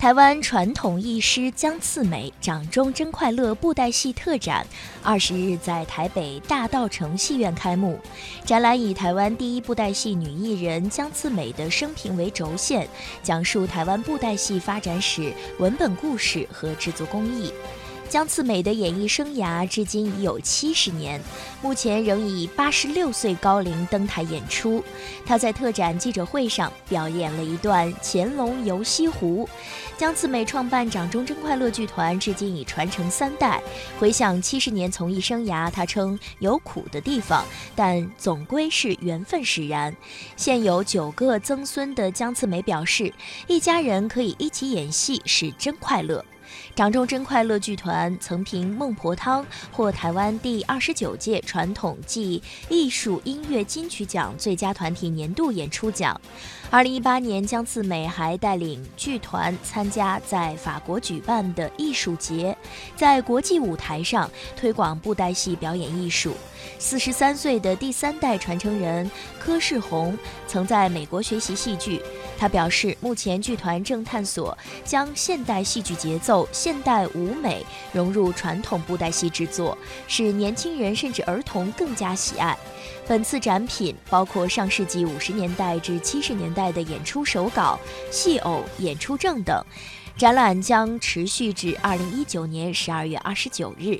台湾传统艺师江次美掌中真快乐布袋戏特展，二十日在台北大道城戏院开幕。展览以台湾第一布袋戏女艺人江次美的生平为轴线，讲述台湾布袋戏发展史、文本故事和制作工艺。江次美的演艺生涯至今已有七十年，目前仍以八十六岁高龄登台演出。她在特展记者会上表演了一段《乾隆游西湖》。江次美创办掌中真快乐剧团，至今已传承三代。回想七十年从艺生涯，她称有苦的地方，但总归是缘分使然。现有九个曾孙的江次美表示，一家人可以一起演戏是真快乐。掌中真快乐剧团曾凭《孟婆汤》获台湾第二十九届传统暨艺术音乐金曲奖最佳团体年度演出奖。二零一八年，江次美还带领剧团参加在法国举办的艺术节，在国际舞台上推广布袋戏表演艺术。四十三岁的第三代传承人柯世宏曾在美国学习戏剧。他表示，目前剧团正探索将现代戏剧节奏、现代舞美融入传统布袋戏制作，使年轻人甚至儿童更加喜爱。本次展品包括上世纪五十年代至七十年代的演出手稿、戏偶、演出证等。展览将持续至二零一九年十二月二十九日。